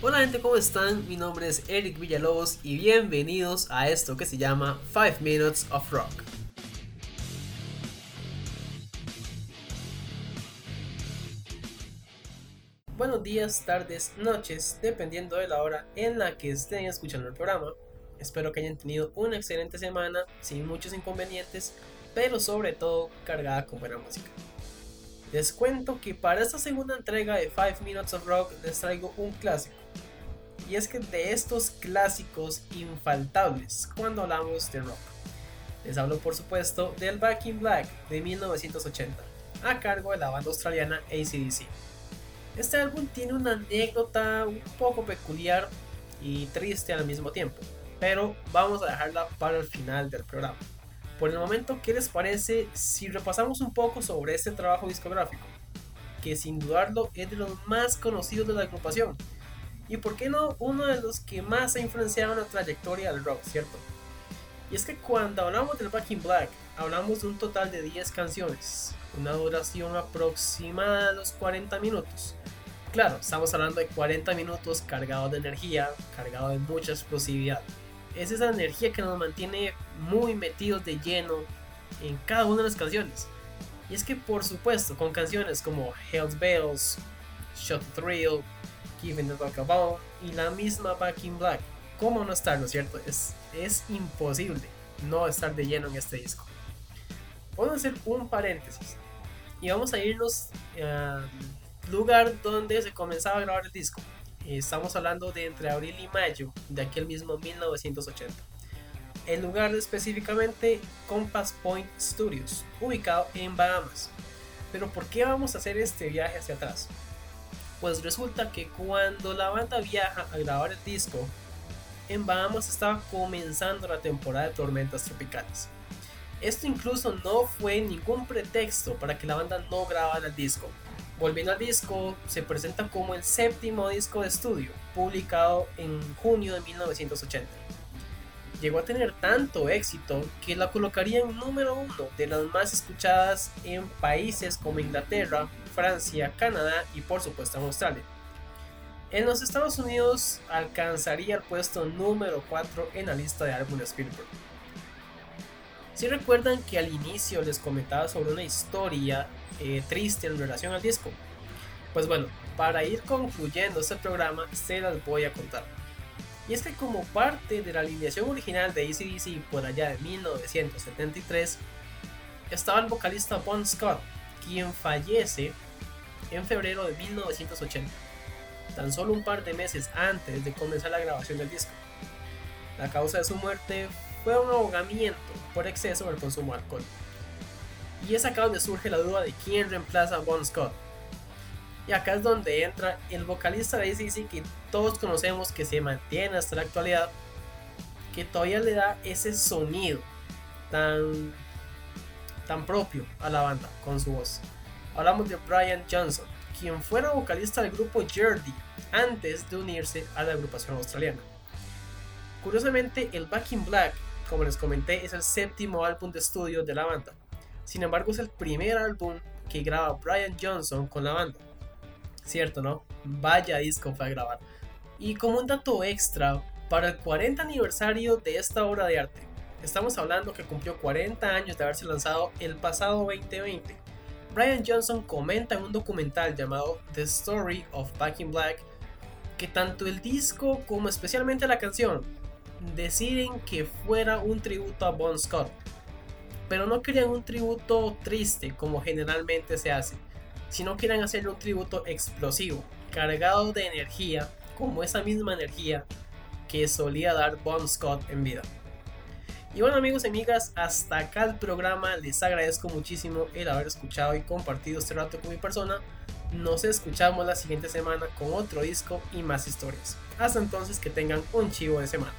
Hola gente, ¿cómo están? Mi nombre es Eric Villalobos y bienvenidos a esto que se llama 5 Minutes of Rock. Buenos días, tardes, noches, dependiendo de la hora en la que estén escuchando el programa. Espero que hayan tenido una excelente semana, sin muchos inconvenientes, pero sobre todo cargada con buena música. Les cuento que para esta segunda entrega de 5 Minutes of Rock les traigo un clásico. Y es que de estos clásicos infaltables cuando hablamos de rock. Les hablo por supuesto del Back in Black de 1980, a cargo de la banda australiana ACDC. Este álbum tiene una anécdota un poco peculiar y triste al mismo tiempo, pero vamos a dejarla para el final del programa. Por el momento, ¿qué les parece si repasamos un poco sobre este trabajo discográfico? Que sin dudarlo es de los más conocidos de la agrupación. Y por qué no uno de los que más ha influenciado en la trayectoria del rock, ¿cierto? Y es que cuando hablamos del Back in Black, hablamos de un total de 10 canciones, una duración aproximada de los 40 minutos. Claro, estamos hablando de 40 minutos cargados de energía, cargados de mucha explosividad es esa energía que nos mantiene muy metidos de lleno en cada una de las canciones. Y es que por supuesto, con canciones como Hell's Bells, Shot Thrill, Giving the Rock a Ball y la misma Back in Black, ¿cómo no estar, no es cierto? Es, es imposible no estar de lleno en este disco. Vamos a hacer un paréntesis y vamos a irnos al lugar donde se comenzaba a grabar el disco, Estamos hablando de entre abril y mayo de aquel mismo 1980. El lugar específicamente Compass Point Studios, ubicado en Bahamas. Pero ¿por qué vamos a hacer este viaje hacia atrás? Pues resulta que cuando la banda viaja a grabar el disco, en Bahamas estaba comenzando la temporada de tormentas tropicales. Esto incluso no fue ningún pretexto para que la banda no grabara el disco, Volviendo al disco, se presenta como el séptimo disco de estudio, publicado en junio de 1980. Llegó a tener tanto éxito que la colocaría en número uno de las más escuchadas en países como Inglaterra, Francia, Canadá y por supuesto en Australia. En los Estados Unidos alcanzaría el puesto número 4 en la lista de álbumes Billboard. Si recuerdan que al inicio les comentaba sobre una historia eh, triste en relación al disco. Pues bueno, para ir concluyendo este programa, se las voy a contar. Y es que como parte de la alineación original de ACDC por allá de 1973, estaba el vocalista Bon Scott, quien fallece en febrero de 1980, tan solo un par de meses antes de comenzar la grabación del disco. La causa de su muerte fue un ahogamiento por exceso del consumo de alcohol. Y es acá donde surge la duda de quién reemplaza a Bon Scott. Y acá es donde entra el vocalista de ACC que todos conocemos que se mantiene hasta la actualidad, que todavía le da ese sonido tan, tan propio a la banda con su voz. Hablamos de Brian Johnson, quien fuera vocalista del grupo Jerdy antes de unirse a la agrupación australiana. Curiosamente, el Back in Black, como les comenté, es el séptimo álbum de estudio de la banda sin embargo, es el primer álbum que graba Brian Johnson con la banda. Cierto, ¿no? Vaya disco fue a grabar. Y como un dato extra, para el 40 aniversario de esta obra de arte, estamos hablando que cumplió 40 años de haberse lanzado el pasado 2020. Brian Johnson comenta en un documental llamado The Story of Back in Black que tanto el disco como especialmente la canción deciden que fuera un tributo a Bon Scott, pero no querían un tributo triste como generalmente se hace, sino querían hacerle un tributo explosivo, cargado de energía, como esa misma energía que solía dar Bon Scott en vida. Y bueno amigos y amigas, hasta acá el programa, les agradezco muchísimo el haber escuchado y compartido este rato con mi persona. Nos escuchamos la siguiente semana con otro disco y más historias. Hasta entonces que tengan un chivo de semana.